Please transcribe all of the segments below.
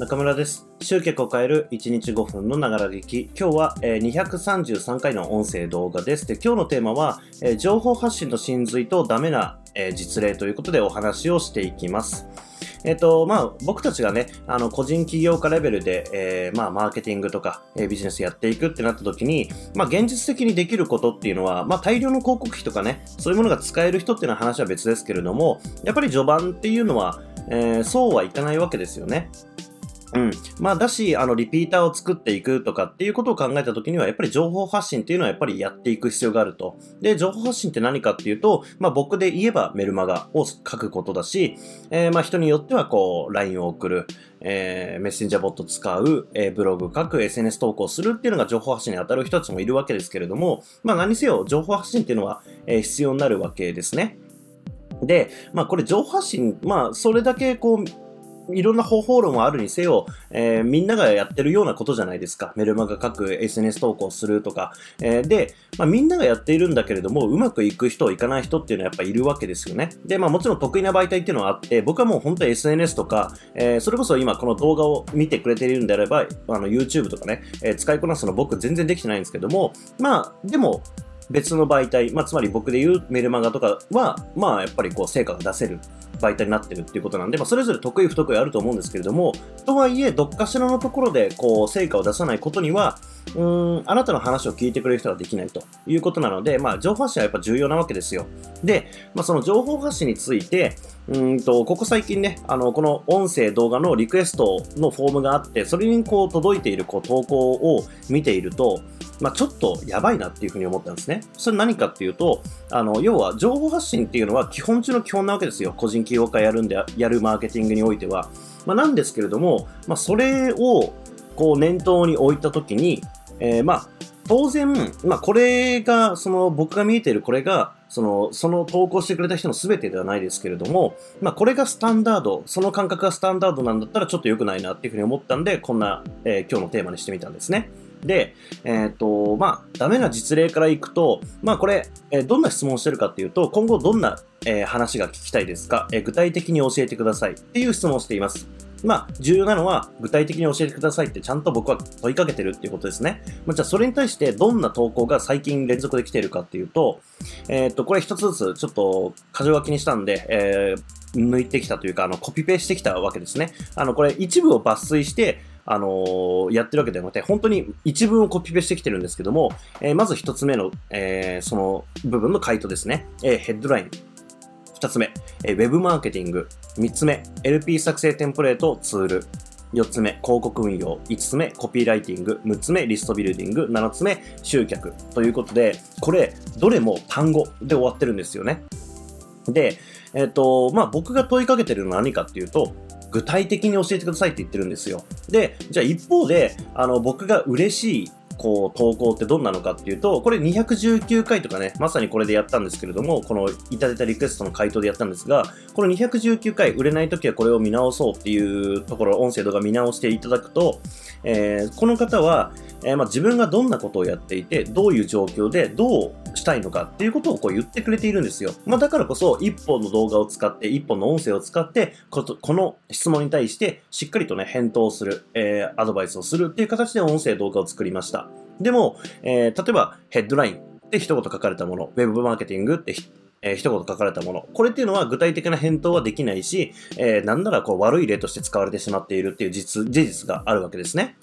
中村です。集客を変える1日5分のながら劇。今日は、えー233回の音声動画です。で、今日のテーマは、えー情報発信の真髄とダメな、えー実例ということでお話をしていきます。えっ、と、まあ、僕たちがね、あの、個人起業家レベルで、えーまあ、マーケティングとか、えービジネスやっていくってなった時に、まあ、現実的にできることっていうのは、まあ、大量の広告費とかね、そういうものが使える人っていうのは話は別ですけれども、やっぱり序盤っていうのは、えーそうはいかないわけですよね。うん。まあ、だし、あの、リピーターを作っていくとかっていうことを考えたときには、やっぱり情報発信っていうのはやっぱりやっていく必要があると。で、情報発信って何かっていうと、まあ、僕で言えばメルマガを書くことだし、えーまあ、人によってはこう、LINE を送る、えーメッセンジャーボット使う、えーブログ書く、SNS 投稿するっていうのが情報発信に当たる人たちもいるわけですけれども、まあ、何せよ、情報発信っていうのは、えー必要になるわけですね。で、まあこれ情報発信、まあそれだけこう、いろんな方法論はあるにせよ、えーみんながやってるようなことじゃないですか。メルマガ書く、SNS 投稿するとか。えーで、まあ、みんながやっているんだけれども、うまくいく人、いかない人っていうのはやっぱいるわけですよね。で、まあもちろん得意な媒体っていうのはあって、僕はもう本当に SNS とか、えーそれこそ今この動画を見てくれているんであれば、あの YouTube とかね、え使いこなすの僕全然できてないんですけども、まあ、でも、別の媒体、まあ、つまり僕で言うメルマガとかは、まあ、やっぱりこう、成果が出せる媒体になってるっていうことなんで、まあ、それぞれ得意不得意あると思うんですけれども、とはいえ、どっかしらのところで、こう、成果を出さないことには、うん、あなたの話を聞いてくれる人ができないということなので、まあ、情報発信はやっぱ重要なわけですよ。で、まあ、その情報発信について、うんと、ここ最近ね、あの、この音声動画のリクエストのフォームがあって、それにこう、届いているこう投稿を見ていると、まあ、ちょっとやばいなっていうふうに思ったんですね。それ何かっていうと、あの、要は情報発信っていうのは基本中の基本なわけですよ。個人起業家やるんで、やるマーケティングにおいては。まあ、なんですけれども、まあ、それをこう念頭に置いたときに、えーまあ、当然、まあ、これが、その、僕が見えているこれが、その、その投稿してくれた人の全てではないですけれども、まあ、これがスタンダード、その感覚がスタンダードなんだったらちょっと良くないなっていうふうに思ったんで、こんな、えー今日のテーマにしてみたんですね。で、えっ、と、まあ、ダメな実例からいくと、まあ、これ、えーどんな質問をしてるかっていうと、今後どんな、えー話が聞きたいですか、え具体的に教えてくださいっていう質問をしています。まあ、重要なのは、具体的に教えてくださいってちゃんと僕は問いかけてるっていうことですね。まあ、じゃあ、それに対してどんな投稿が最近連続で来ているかっていうと、えっ、と、これ一つずつちょっと箇条書きにしたんで、えー抜いてきたというか、あの、コピペしてきたわけですね。あの、これ一部を抜粋して、あのーやってるわけではなくて、本当に一文をコピペしてきてるんですけども、えーまず一つ目の、えーその部分の回答ですね。えーヘッドライン。二つ目、えーウェブマーケティング。三つ目、LP 作成テンプレートツール。4つ目、広告運用。5つ目、コピーライティング。6つ目、リストビルディング。7つ目、集客。ということで、これ、どれも単語で終わってるんですよね。で、えっ、と、まあ、僕が問いかけてるのは何かっていうと、具体的に教えてくださいって言ってるんですよ。で、じゃあ一方で、あの、僕が嬉しい、こう、投稿ってどんなのかっていうと、これ219回とかね、まさにこれでやったんですけれども、このいただいたリクエストの回答でやったんですが、この219回、売れない時はこれを見直そうっていうところ、音声動画見直していただくと、えーこの方は、えーまあ、自分がどんなことをやっていて、どういう状況でどうしたいのかっていうことをこう言ってくれているんですよ。まあ、だからこそ、一本の動画を使って、一本の音声を使って、この質問に対してしっかりとね、返答する、えーアドバイスをするっていう形で音声動画を作りました。でも、えー例えば、ヘッドラインって一言書かれたもの、ウェブマーケティングってえー一言書かれたもの。これっていうのは具体的な返答はできないし、えーなんならこう悪い例として使われてしまっているっていう実事実があるわけですね。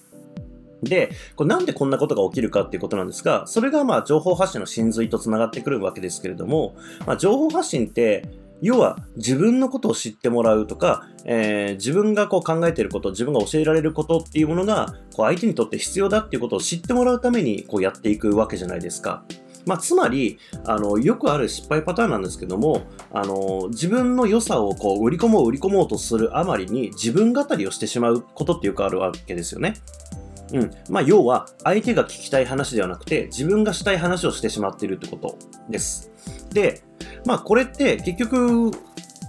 で、これなんでこんなことが起きるかっていうことなんですが、それがまあ情報発信の真髄とつながってくるわけですけれども、まあ、情報発信って、要は自分のことを知ってもらうとか、えー自分がこう考えていること、自分が教えられることっていうものが、こう相手にとって必要だっていうことを知ってもらうためにこうやっていくわけじゃないですか。まあ、つまりあの、よくある失敗パターンなんですけども、あの自分の良さをこう売り込もう売り込もうとするあまりに自分語りをしてしまうことってよくあるわけですよね。うん。まあ、要は、相手が聞きたい話ではなくて、自分がしたい話をしてしまっているってことです。で、まあ、これって結局、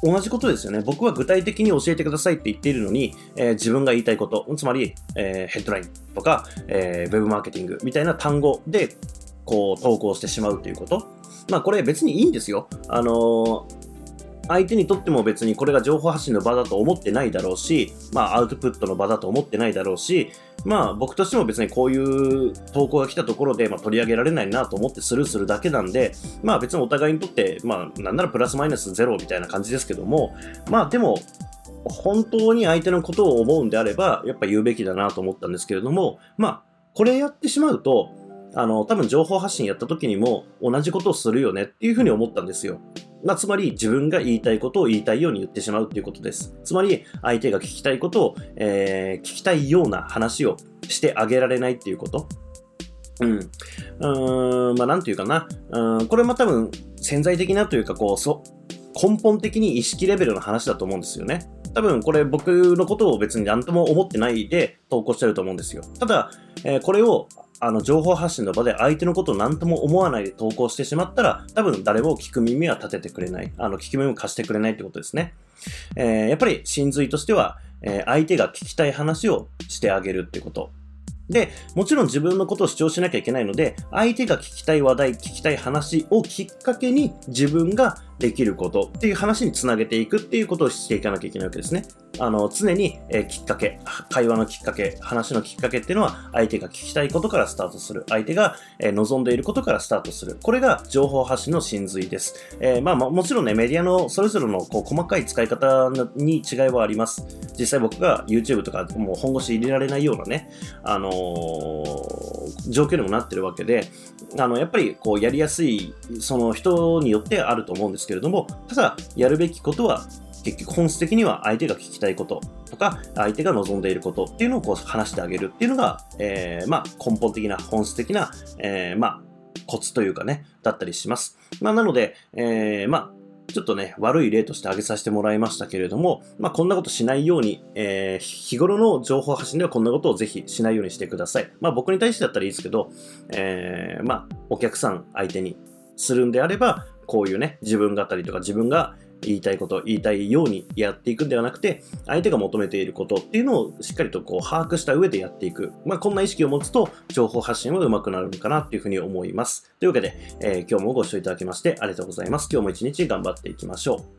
同じことですよね。僕は具体的に教えてくださいって言っているのに、えー自分が言いたいこと、つまり、えーヘッドラインとか、えーウェブマーケティングみたいな単語で、こう、投稿してしまうということ。まあ、これ別にいいんですよ。あのー相手にとっても別にこれが情報発信の場だと思ってないだろうし、まあアウトプットの場だと思ってないだろうし、まあ僕としても別にこういう投稿が来たところで、まあ、取り上げられないなと思ってスルーするだけなんで、まあ別にお互いにとって、まあなんならプラスマイナスゼロみたいな感じですけども、まあでも、本当に相手のことを思うんであれば、やっぱ言うべきだなと思ったんですけれども、まあ、これやってしまうと、あの、多分情報発信やった時にも同じことをするよねっていうふうに思ったんですよ。まあ、つまり自分が言いたいことを言いたいように言ってしまうっていうことです。つまり相手が聞きたいことを、えー、聞きたいような話をしてあげられないっていうこと。うん。うーん、まあなんていうかな。うん、これも多分潜在的なというか、こう、そ、根本的に意識レベルの話だと思うんですよね。多分これ僕のことを別に何とも思ってないで投稿してると思うんですよ。ただ、えー、これをあの情報発信の場で相手のことを何とも思わないで投稿してしまったら多分誰も聞く耳は立ててくれない。あの聞く耳も貸してくれないってことですね。えー、やっぱり真髄としては、えー、相手が聞きたい話をしてあげるってこと。で、もちろん自分のことを主張しなきゃいけないので、相手が聞きたい話題、聞きたい話をきっかけに自分ができることっていう話につなげていくっていうことをしていかなきゃいけないわけですね。あの、常に、えー、きっかけ、会話のきっかけ、話のきっかけっていうのは、相手が聞きたいことからスタートする。相手が、えー、望んでいることからスタートする。これが情報発信の真髄です。えー、まあ、ま、もちろんね、メディアのそれぞれのこう細かい使い方に違いはあります。実際僕が YouTube とかもう本腰入れられないようなね、あの状況にもなってるわけで、あの、やっぱりこうやりやすい、その人によってあると思うんですけれども、ただ、やるべきことは、結局本質的には相手が聞きたいこととか、相手が望んでいることっていうのをこう話してあげるっていうのが、えー、まあ根本的な、本質的な、えー、まあコツというかね、だったりします。まあなので、えー、まあちょっとね、悪い例として挙げさせてもらいましたけれども、まあ、こんなことしないように、えー、日頃の情報発信ではこんなことをぜひしないようにしてください。まあ、僕に対してだったらいいですけど、えー、まあ、お客さん相手にするんであれば、こういうね、自分語りとか自分が言いたいこと、言いたいようにやっていくんではなくて、相手が求めていることっていうのをしっかりとこう把握した上でやっていく。まあ、こんな意識を持つと、情報発信は上手くなるのかなっていうふうに思います。というわけで、えー、今日もご視聴いただきましてありがとうございます。今日も一日頑張っていきましょう。